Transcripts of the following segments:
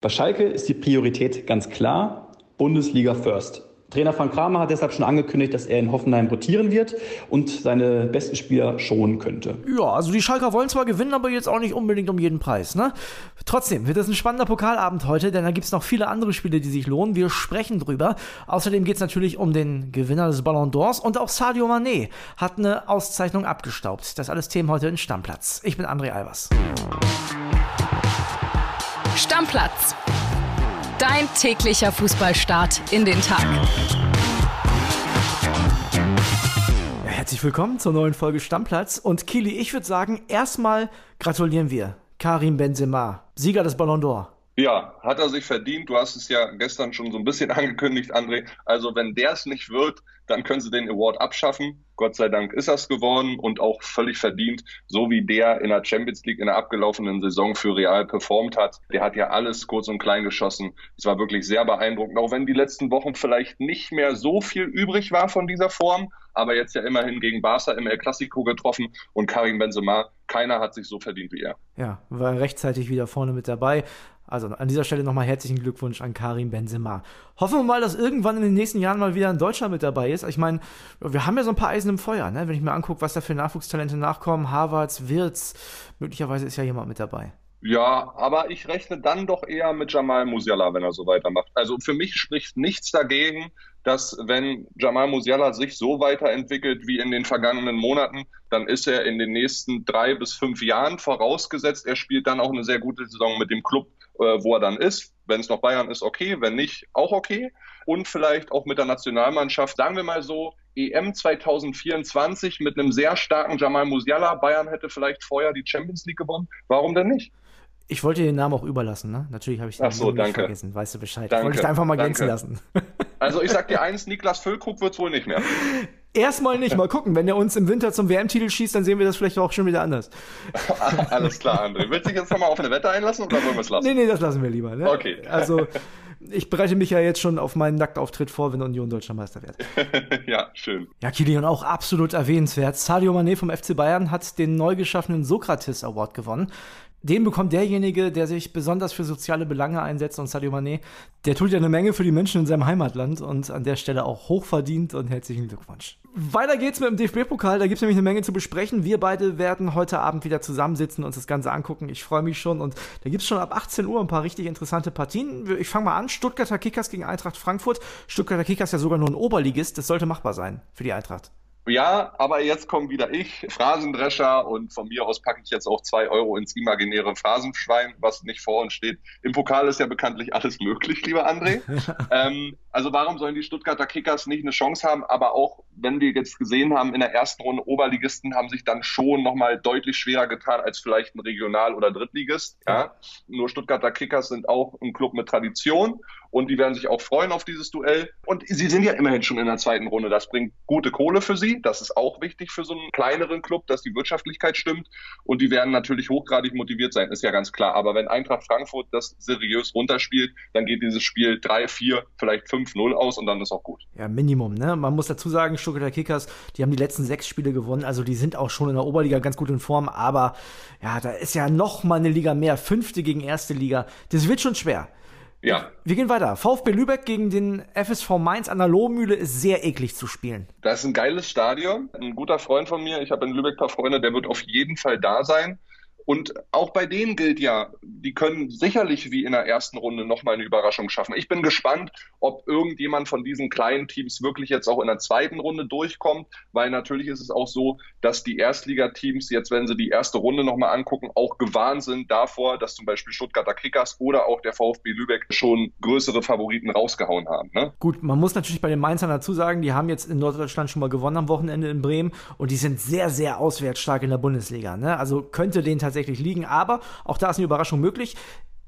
Bei Schalke ist die Priorität ganz klar Bundesliga First. Trainer Frank Kramer hat deshalb schon angekündigt, dass er in Hoffenheim rotieren wird und seine besten Spieler schonen könnte. Ja, also die Schalker wollen zwar gewinnen, aber jetzt auch nicht unbedingt um jeden Preis, ne? Trotzdem wird es ein spannender Pokalabend heute, denn da gibt es noch viele andere Spiele, die sich lohnen. Wir sprechen drüber. Außerdem geht es natürlich um den Gewinner des Ballon d'Ors und auch Sadio Mané hat eine Auszeichnung abgestaubt. Das alles Themen heute in Stammplatz. Ich bin André Albers. Stammplatz Dein täglicher Fußballstart in den Tag. Herzlich willkommen zur neuen Folge Stammplatz. Und Kili, ich würde sagen, erstmal gratulieren wir Karim Benzema, Sieger des Ballon d'Or. Ja, hat er sich verdient. Du hast es ja gestern schon so ein bisschen angekündigt, André. Also wenn der es nicht wird, dann können sie den Award abschaffen. Gott sei Dank ist das geworden und auch völlig verdient, so wie der in der Champions League in der abgelaufenen Saison für Real performt hat. Der hat ja alles kurz und klein geschossen. Es war wirklich sehr beeindruckend, auch wenn die letzten Wochen vielleicht nicht mehr so viel übrig war von dieser Form, aber jetzt ja immerhin gegen Barca im El Clasico getroffen und Karim Benzema, keiner hat sich so verdient wie er. Ja, war rechtzeitig wieder vorne mit dabei. Also an dieser Stelle nochmal herzlichen Glückwunsch an Karim Benzema. Hoffen wir mal, dass irgendwann in den nächsten Jahren mal wieder ein Deutscher mit dabei ist. Ich meine, wir haben ja so ein paar Eisen im Feuer, ne? wenn ich mir angucke, was da für Nachwuchstalente nachkommen. Harvards, Wirtz, möglicherweise ist ja jemand mit dabei. Ja, aber ich rechne dann doch eher mit Jamal Musiala, wenn er so weitermacht. Also für mich spricht nichts dagegen, dass wenn Jamal Musiala sich so weiterentwickelt wie in den vergangenen Monaten, dann ist er in den nächsten drei bis fünf Jahren vorausgesetzt, er spielt dann auch eine sehr gute Saison mit dem Club, wo er dann ist. Wenn es noch Bayern ist, okay. Wenn nicht, auch okay. Und vielleicht auch mit der Nationalmannschaft, sagen wir mal so, EM 2024 mit einem sehr starken Jamal Musiala. Bayern hätte vielleicht vorher die Champions League gewonnen. Warum denn nicht? Ich wollte den Namen auch überlassen, ne? Natürlich habe ich den Ach so, danke. vergessen, weißt du Bescheid. Danke, wollte ich da einfach mal danke. glänzen lassen. Also ich sag dir eins, Niklas Füllkrug wird's wohl nicht mehr. Erstmal nicht, mal gucken. Wenn er uns im Winter zum WM-Titel schießt, dann sehen wir das vielleicht auch schon wieder anders. Alles klar, André. Willst du dich jetzt nochmal auf eine Wette einlassen oder wollen wir es lassen? Nee, nee, das lassen wir lieber. Ne? Okay. Also, ich bereite mich ja jetzt schon auf meinen Nacktauftritt vor, wenn Union Deutscher Meister wird. ja, schön. Ja, Kilian, auch absolut erwähnenswert. Sadio Mané vom FC Bayern hat den neu geschaffenen Sokrates Award gewonnen. Den bekommt derjenige, der sich besonders für soziale Belange einsetzt und Sadio Mané, der tut ja eine Menge für die Menschen in seinem Heimatland und an der Stelle auch hochverdient und herzlichen Glückwunsch. Weiter geht's mit dem DFB-Pokal, da gibt's nämlich eine Menge zu besprechen. Wir beide werden heute Abend wieder zusammensitzen und uns das Ganze angucken. Ich freue mich schon und da gibt's schon ab 18 Uhr ein paar richtig interessante Partien. Ich fange mal an, Stuttgarter Kickers gegen Eintracht Frankfurt. Stuttgarter Kickers ja sogar nur ein Oberligist, das sollte machbar sein für die Eintracht. Ja, aber jetzt komme wieder ich, Phrasendrescher, und von mir aus packe ich jetzt auch zwei Euro ins imaginäre Phrasenschwein, was nicht vor uns steht. Im Pokal ist ja bekanntlich alles möglich, lieber André. ähm, also warum sollen die Stuttgarter Kickers nicht eine Chance haben? Aber auch, wenn wir jetzt gesehen haben, in der ersten Runde Oberligisten haben sich dann schon nochmal deutlich schwerer getan als vielleicht ein Regional- oder Drittligist. Ja? Nur Stuttgarter Kickers sind auch ein Club mit Tradition und die werden sich auch freuen auf dieses Duell. Und sie sind ja immerhin schon in der zweiten Runde. Das bringt gute Kohle für sie. Das ist auch wichtig für so einen kleineren Club, dass die Wirtschaftlichkeit stimmt. Und die werden natürlich hochgradig motiviert sein, ist ja ganz klar. Aber wenn Eintracht Frankfurt das seriös runterspielt, dann geht dieses Spiel 3, 4, vielleicht 5-0 aus und dann ist auch gut. Ja, Minimum, ne? Man muss dazu sagen, Stuttgarter Kickers, die haben die letzten sechs Spiele gewonnen. Also die sind auch schon in der Oberliga ganz gut in Form. Aber ja, da ist ja noch mal eine Liga mehr. Fünfte gegen erste Liga. Das wird schon schwer. Ja. Wir gehen weiter. VfB Lübeck gegen den FSV Mainz an der Lohmühle ist sehr eklig zu spielen. Das ist ein geiles Stadion. Ein guter Freund von mir, ich habe in Lübeck ein paar Freunde, der wird auf jeden Fall da sein. Und auch bei denen gilt ja, die können sicherlich wie in der ersten Runde nochmal eine Überraschung schaffen. Ich bin gespannt, ob irgendjemand von diesen kleinen Teams wirklich jetzt auch in der zweiten Runde durchkommt, weil natürlich ist es auch so, dass die Erstligateams jetzt, wenn sie die erste Runde nochmal angucken, auch gewarnt sind davor, dass zum Beispiel Stuttgarter Kickers oder auch der VfB Lübeck schon größere Favoriten rausgehauen haben. Ne? Gut, man muss natürlich bei den Mainzern dazu sagen, die haben jetzt in Norddeutschland schon mal gewonnen am Wochenende in Bremen und die sind sehr, sehr auswärtsstark in der Bundesliga. Ne? Also könnte denen tatsächlich liegen, aber auch da ist eine Überraschung möglich.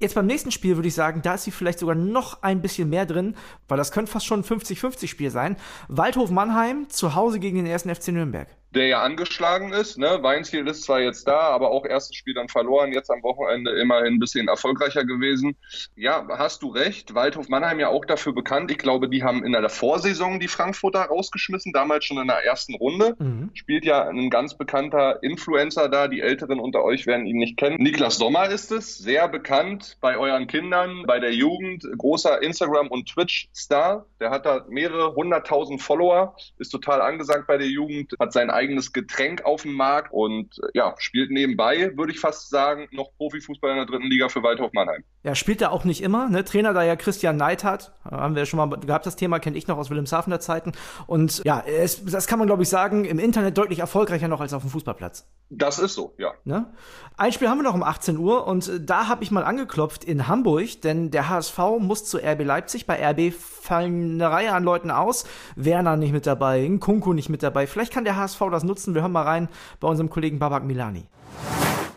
Jetzt beim nächsten Spiel würde ich sagen, da ist sie vielleicht sogar noch ein bisschen mehr drin, weil das könnte fast schon ein 50-50 Spiel sein. Waldhof Mannheim zu Hause gegen den ersten FC Nürnberg. Der ja angeschlagen ist. Ne? Weinziel ist zwar jetzt da, aber auch erstes Spiel dann verloren, jetzt am Wochenende immerhin ein bisschen erfolgreicher gewesen. Ja, hast du recht. Waldhof Mannheim ja auch dafür bekannt. Ich glaube, die haben in der Vorsaison die Frankfurter rausgeschmissen, damals schon in der ersten Runde. Mhm. Spielt ja ein ganz bekannter Influencer da. Die Älteren unter euch werden ihn nicht kennen. Niklas Sommer ist es, sehr bekannt bei euren Kindern, bei der Jugend, großer Instagram- und Twitch-Star. Der hat da mehrere hunderttausend Follower, ist total angesagt bei der Jugend, hat sein eigenes Getränk auf dem Markt und ja, spielt nebenbei, würde ich fast sagen, noch Profifußball in der dritten Liga für Waldhof Mannheim. Ja, spielt er auch nicht immer. Ne? Trainer da ja Christian Neid hat, haben wir schon mal gehabt, das Thema kenne ich noch aus Wilhelmshavener Zeiten. Und ja, es, das kann man glaube ich sagen, im Internet deutlich erfolgreicher noch als auf dem Fußballplatz. Das ist so, ja. Ne? Ein Spiel haben wir noch um 18 Uhr und da habe ich mal angeklopft in Hamburg, denn der HSV muss zu RB Leipzig. Bei RB fallen eine Reihe an Leuten aus. Werner nicht mit dabei, Kunku nicht mit dabei. Vielleicht kann der HSV das nutzen. Wir hören mal rein bei unserem Kollegen Babak Milani.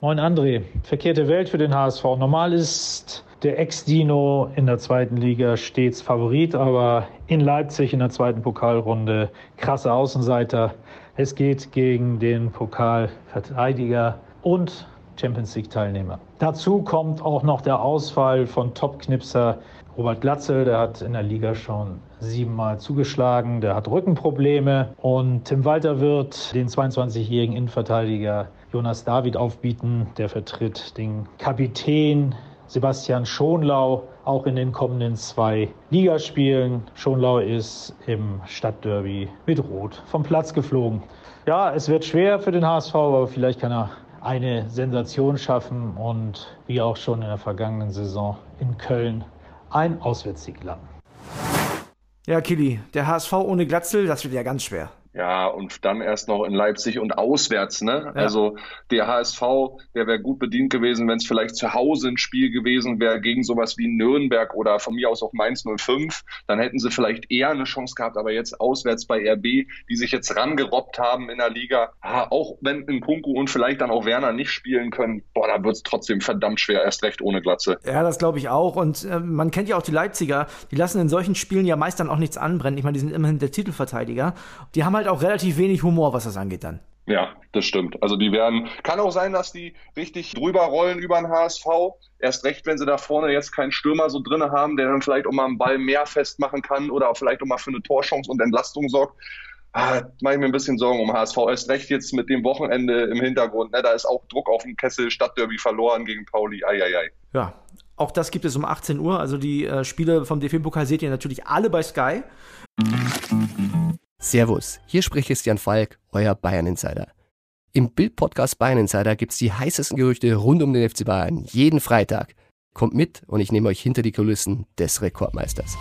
Moin André, verkehrte Welt für den HSV. Normal ist der Ex-Dino in der zweiten Liga stets Favorit, aber in Leipzig in der zweiten Pokalrunde krasse Außenseiter. Es geht gegen den Pokalverteidiger und Champions League-Teilnehmer. Dazu kommt auch noch der Ausfall von Top-Knipser Robert Glatzel, der hat in der Liga schon siebenmal zugeschlagen, der hat Rückenprobleme und Tim Walter wird den 22-jährigen Innenverteidiger Jonas David aufbieten. Der vertritt den Kapitän Sebastian Schonlau auch in den kommenden zwei Ligaspielen. Schonlau ist im Stadtderby mit Rot vom Platz geflogen. Ja, es wird schwer für den HSV, aber vielleicht kann er eine Sensation schaffen und wie auch schon in der vergangenen Saison in Köln ein Auswärtssieg landen. Ja, Kili, der HSV ohne Glatzel, das wird ja ganz schwer. Ja, und dann erst noch in Leipzig und auswärts, ne? Ja. Also der HSV, der wäre gut bedient gewesen, wenn es vielleicht zu Hause ein Spiel gewesen wäre gegen sowas wie Nürnberg oder von mir aus auch Mainz 05. Dann hätten sie vielleicht eher eine Chance gehabt, aber jetzt auswärts bei RB, die sich jetzt rangerobbt haben in der Liga, auch wenn in Kunku und vielleicht dann auch Werner nicht spielen können, boah, da wird es trotzdem verdammt schwer, erst recht ohne Glatze. Ja, das glaube ich auch. Und äh, man kennt ja auch die Leipziger, die lassen in solchen Spielen ja meist dann auch nichts anbrennen. Ich meine, die sind immerhin der Titelverteidiger. Die haben halt auch relativ wenig Humor, was das angeht dann. Ja, das stimmt. Also die werden, kann auch sein, dass die richtig drüber rollen über den HSV. Erst recht, wenn sie da vorne jetzt keinen Stürmer so drin haben, der dann vielleicht auch mal einen Ball mehr festmachen kann oder auch vielleicht auch mal für eine Torchance und Entlastung sorgt. Ah, mache ich mir ein bisschen Sorgen um HSV. Erst recht jetzt mit dem Wochenende im Hintergrund. Ne? Da ist auch Druck auf dem Kessel, Stadtderby verloren gegen Pauli. Eieiei. Ja, auch das gibt es um 18 Uhr. Also die äh, Spiele vom DFB-Pokal seht ihr natürlich alle bei Sky. Servus, hier spricht Christian Falk, euer Bayern Insider. Im Bild-Podcast Bayern Insider gibt's die heißesten Gerüchte rund um den FC Bayern jeden Freitag. Kommt mit und ich nehme euch hinter die Kulissen des Rekordmeisters.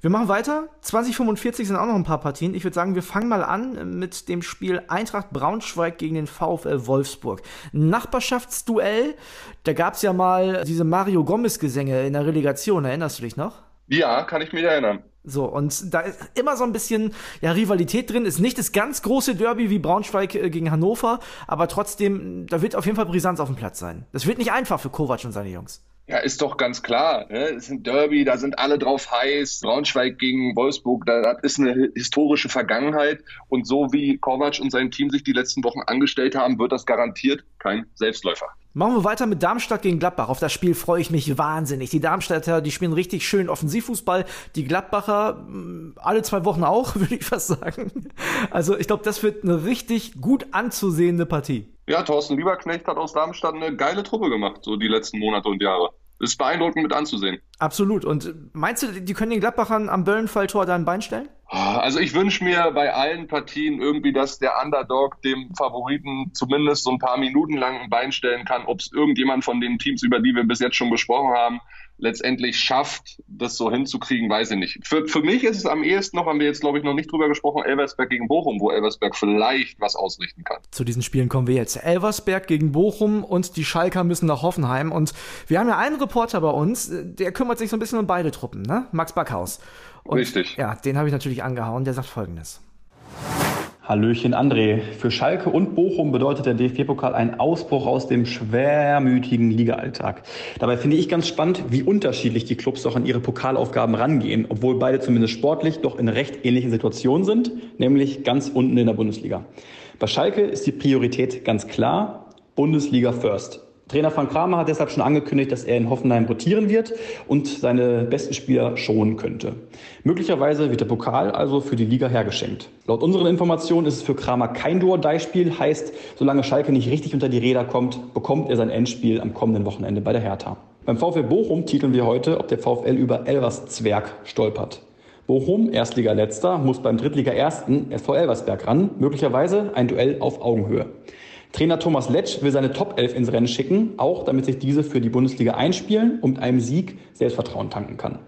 Wir machen weiter. 2045 sind auch noch ein paar Partien. Ich würde sagen, wir fangen mal an mit dem Spiel Eintracht Braunschweig gegen den VfL Wolfsburg. Nachbarschaftsduell. Da gab's ja mal diese Mario Gomez-Gesänge in der Relegation. Erinnerst du dich noch? Ja, kann ich mich erinnern. So, und da ist immer so ein bisschen ja, Rivalität drin. Ist nicht das ganz große Derby wie Braunschweig äh, gegen Hannover, aber trotzdem, da wird auf jeden Fall Brisanz auf dem Platz sein. Das wird nicht einfach für Kovac und seine Jungs. Ja, ist doch ganz klar. Ne? Es ist ein Derby, da sind alle drauf heiß. Braunschweig gegen Wolfsburg, das ist eine historische Vergangenheit. Und so wie Kovac und sein Team sich die letzten Wochen angestellt haben, wird das garantiert kein Selbstläufer. Machen wir weiter mit Darmstadt gegen Gladbach. Auf das Spiel freue ich mich wahnsinnig. Die Darmstädter, die spielen richtig schön Offensivfußball. Die Gladbacher mm, alle zwei Wochen auch, würde ich fast sagen. Also ich glaube, das wird eine richtig gut anzusehende Partie. Ja, Thorsten Lieberknecht hat aus Darmstadt eine geile Truppe gemacht, so die letzten Monate und Jahre. Das ist beeindruckend mit anzusehen. Absolut. Und meinst du, die können den Gladbachern am Böllenfalltor da ein Bein stellen? Also ich wünsche mir bei allen Partien irgendwie, dass der Underdog dem Favoriten zumindest so ein paar Minuten lang ein Bein stellen kann. Ob es irgendjemand von den Teams, über die wir bis jetzt schon gesprochen haben, letztendlich schafft, das so hinzukriegen, weiß ich nicht. Für, für mich ist es am ehesten noch, haben wir jetzt glaube ich noch nicht drüber gesprochen, Elversberg gegen Bochum, wo Elversberg vielleicht was ausrichten kann. Zu diesen Spielen kommen wir jetzt. Elversberg gegen Bochum und die Schalker müssen nach Hoffenheim und wir haben ja einen Reporter bei uns, der kümmert sich so ein bisschen um beide Truppen, ne? Max Backhaus. Und, Richtig. Ja, den habe ich natürlich angehauen. Der sagt folgendes. Hallöchen André. Für Schalke und Bochum bedeutet der DFB-Pokal einen Ausbruch aus dem schwermütigen Ligaalltag. Dabei finde ich ganz spannend, wie unterschiedlich die Clubs doch an ihre Pokalaufgaben rangehen, obwohl beide zumindest sportlich doch in recht ähnlichen Situationen sind, nämlich ganz unten in der Bundesliga. Bei Schalke ist die Priorität ganz klar, Bundesliga First. Trainer Frank Kramer hat deshalb schon angekündigt, dass er in Hoffenheim rotieren wird und seine besten Spieler schonen könnte. Möglicherweise wird der Pokal also für die Liga hergeschenkt. Laut unseren Informationen ist es für Kramer kein Duo-Dei-Spiel, heißt, solange Schalke nicht richtig unter die Räder kommt, bekommt er sein Endspiel am kommenden Wochenende bei der Hertha. Beim VfL Bochum titeln wir heute, ob der VfL über Elverszwerg stolpert. Bochum, Erstliga-Letzter, muss beim Drittliga-Ersten SV Elversberg ran, möglicherweise ein Duell auf Augenhöhe. Trainer Thomas Letsch will seine Top 11 ins Rennen schicken, auch damit sich diese für die Bundesliga einspielen und mit einem Sieg Selbstvertrauen tanken kann.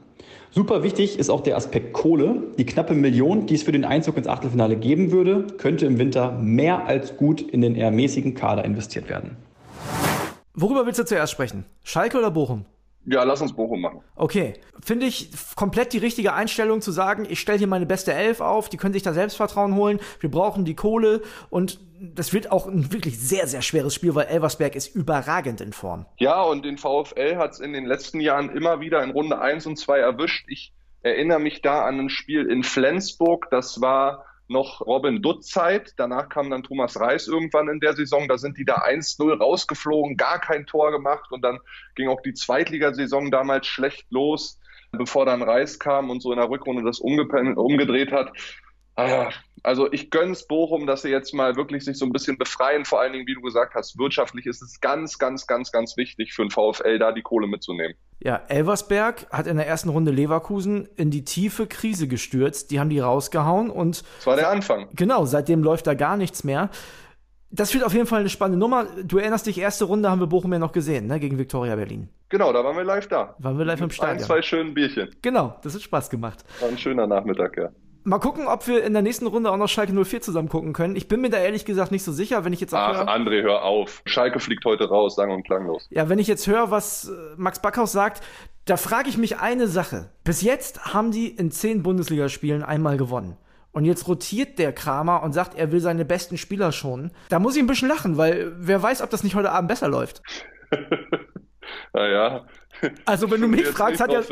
Super wichtig ist auch der Aspekt Kohle. Die knappe Million, die es für den Einzug ins Achtelfinale geben würde, könnte im Winter mehr als gut in den eher mäßigen Kader investiert werden. Worüber willst du zuerst sprechen? Schalke oder Bochum? Ja, lass uns Bochum machen. Okay. Finde ich komplett die richtige Einstellung zu sagen, ich stelle hier meine beste Elf auf, die können sich da Selbstvertrauen holen, wir brauchen die Kohle und das wird auch ein wirklich sehr, sehr schweres Spiel, weil Elversberg ist überragend in Form. Ja, und den VfL hat es in den letzten Jahren immer wieder in Runde 1 und 2 erwischt. Ich erinnere mich da an ein Spiel in Flensburg, das war noch Robin Dutt Zeit. Danach kam dann Thomas Reis irgendwann in der Saison. Da sind die da 1-0 rausgeflogen, gar kein Tor gemacht. Und dann ging auch die Zweitligasaison damals schlecht los, bevor dann Reis kam und so in der Rückrunde das umgedreht hat. Ah, also ich gönn's Bochum, dass sie jetzt mal wirklich sich so ein bisschen befreien. Vor allen Dingen, wie du gesagt hast, wirtschaftlich ist es ganz, ganz, ganz, ganz wichtig für den VfL, da die Kohle mitzunehmen. Ja, Elversberg hat in der ersten Runde Leverkusen in die tiefe Krise gestürzt. Die haben die rausgehauen und. Das war der Anfang. Genau, seitdem läuft da gar nichts mehr. Das wird auf jeden Fall eine spannende Nummer. Du erinnerst dich, erste Runde haben wir Bochum ja noch gesehen, ne, gegen Viktoria Berlin. Genau, da waren wir live da. Waren wir live im Stadion. Ein, zwei schönen Bierchen. Genau, das hat Spaß gemacht. War ein schöner Nachmittag, ja. Mal gucken, ob wir in der nächsten Runde auch noch Schalke 04 zusammen gucken können. Ich bin mir da ehrlich gesagt nicht so sicher, wenn ich jetzt auch Ach, höre, André, hör auf. Schalke fliegt heute raus, sang und klanglos. Ja, wenn ich jetzt höre, was äh, Max Backhaus sagt, da frage ich mich eine Sache. Bis jetzt haben die in zehn Bundesligaspielen einmal gewonnen. Und jetzt rotiert der Kramer und sagt, er will seine besten Spieler schonen. Da muss ich ein bisschen lachen, weil wer weiß, ob das nicht heute Abend besser läuft. naja. Also, wenn du mich fragst, hat er,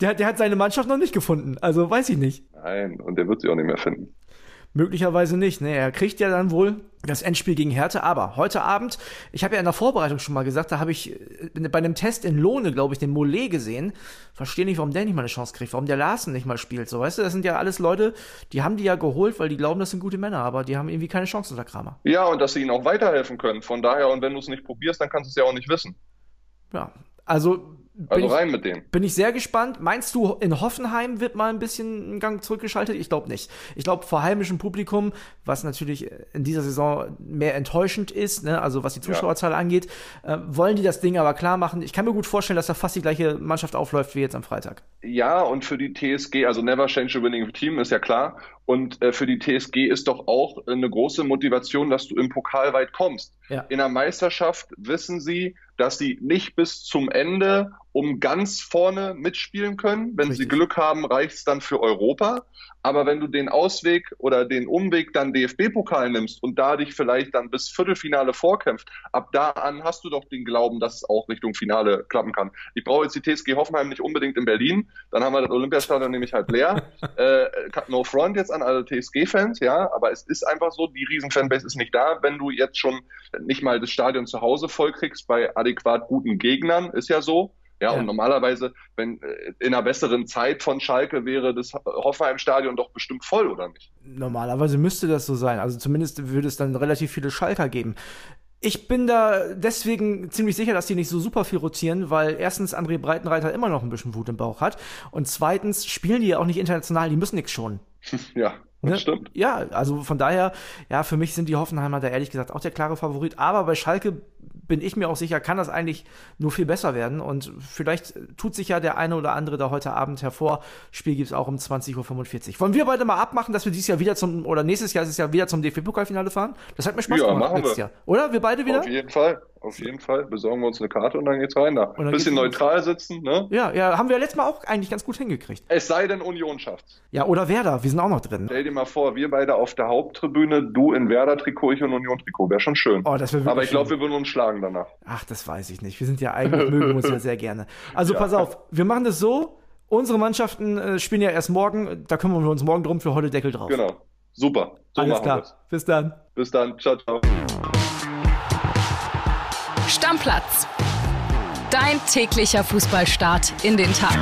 der, der hat seine Mannschaft noch nicht gefunden. Also, weiß ich nicht. Nein, und der wird sie auch nicht mehr finden. Möglicherweise nicht. Ne? Er kriegt ja dann wohl das Endspiel gegen Hertha. Aber heute Abend, ich habe ja in der Vorbereitung schon mal gesagt, da habe ich äh, bei einem Test in Lohne, glaube ich, den Mollet gesehen. Verstehe nicht, warum der nicht mal eine Chance kriegt, warum der Larsen nicht mal spielt. So, weißt du, das sind ja alles Leute, die haben die ja geholt, weil die glauben, das sind gute Männer, aber die haben irgendwie keine Chance unter Kramer. Ja, und dass sie ihnen auch weiterhelfen können. Von daher, und wenn du es nicht probierst, dann kannst du es ja auch nicht wissen. Ja, also also rein ich, mit dem. Bin ich sehr gespannt. Meinst du, in Hoffenheim wird mal ein bisschen einen Gang zurückgeschaltet? Ich glaube nicht. Ich glaube, vor heimischem Publikum, was natürlich in dieser Saison mehr enttäuschend ist, ne, also was die Zuschauerzahl ja. angeht, äh, wollen die das Ding aber klar machen. Ich kann mir gut vorstellen, dass da fast die gleiche Mannschaft aufläuft wie jetzt am Freitag. Ja, und für die TSG, also Never Change a Winning Team, ist ja klar. Und äh, für die TSG ist doch auch eine große Motivation, dass du im Pokal weit kommst. Ja. In der Meisterschaft wissen sie, dass sie nicht bis zum Ende um ganz vorne mitspielen können. Wenn Richtig. sie Glück haben, reicht es dann für Europa. Aber wenn du den Ausweg oder den Umweg dann DFB-Pokal nimmst und da dich vielleicht dann bis Viertelfinale vorkämpft, ab da an hast du doch den Glauben, dass es auch Richtung Finale klappen kann. Ich brauche jetzt die TSG Hoffenheim nicht unbedingt in Berlin, dann haben wir das Olympiastadion nämlich halt leer. äh, no front jetzt an alle TSG-Fans, ja, aber es ist einfach so, die Riesenfanbase ist nicht da. Wenn du jetzt schon nicht mal das Stadion zu Hause vollkriegst bei adäquat guten Gegnern, ist ja so, ja, ja, und normalerweise, wenn äh, in einer besseren Zeit von Schalke wäre das Hoffenheim-Stadion doch bestimmt voll, oder nicht? Normalerweise müsste das so sein. Also zumindest würde es dann relativ viele Schalker geben. Ich bin da deswegen ziemlich sicher, dass die nicht so super viel rotieren, weil erstens André Breitenreiter immer noch ein bisschen Wut im Bauch hat und zweitens spielen die ja auch nicht international, die müssen nichts schonen. Ja, das ne? stimmt. Ja, also von daher, ja, für mich sind die Hoffenheimer da ehrlich gesagt auch der klare Favorit, aber bei Schalke bin ich mir auch sicher, kann das eigentlich nur viel besser werden. Und vielleicht tut sich ja der eine oder andere da heute Abend hervor. Spiel gibt es auch um 20.45 Uhr. Wollen wir beide mal abmachen, dass wir dieses Jahr wieder zum, oder nächstes Jahr ist es ja wieder zum DFB-Pokalfinale fahren? Das hat mir Spaß ja, gemacht letztes wir. Jahr. Oder? Wir beide wieder? Auf jeden Fall. Auf jeden Fall. Besorgen wir uns eine Karte und dann geht's rein da. Dann Bisschen geht's los. neutral sitzen, ne? Ja, ja, haben wir letztes Mal auch eigentlich ganz gut hingekriegt. Es sei denn, Union schafft's. Ja, oder Werder, wir sind auch noch drin. Stell dir mal vor, wir beide auf der Haupttribüne, du in Werder-Trikot, ich in Union-Trikot. Wäre schon schön. Oh, das wäre wirklich Aber ich glaube, wir würden uns schlagen danach. Ach, das weiß ich nicht. Wir sind ja eigentlich, mögen uns ja sehr gerne. Also Ja. pass auf, wir machen das so. Unsere Mannschaften äh, spielen ja erst morgen. Da kümmern wir uns morgen drum für heute Deckel drauf. Genau. Super. So Alles machen klar. Bis dann. Bis dann. Ciao, ciao. Stammplatz. Dein täglicher Fußballstart in den Tag.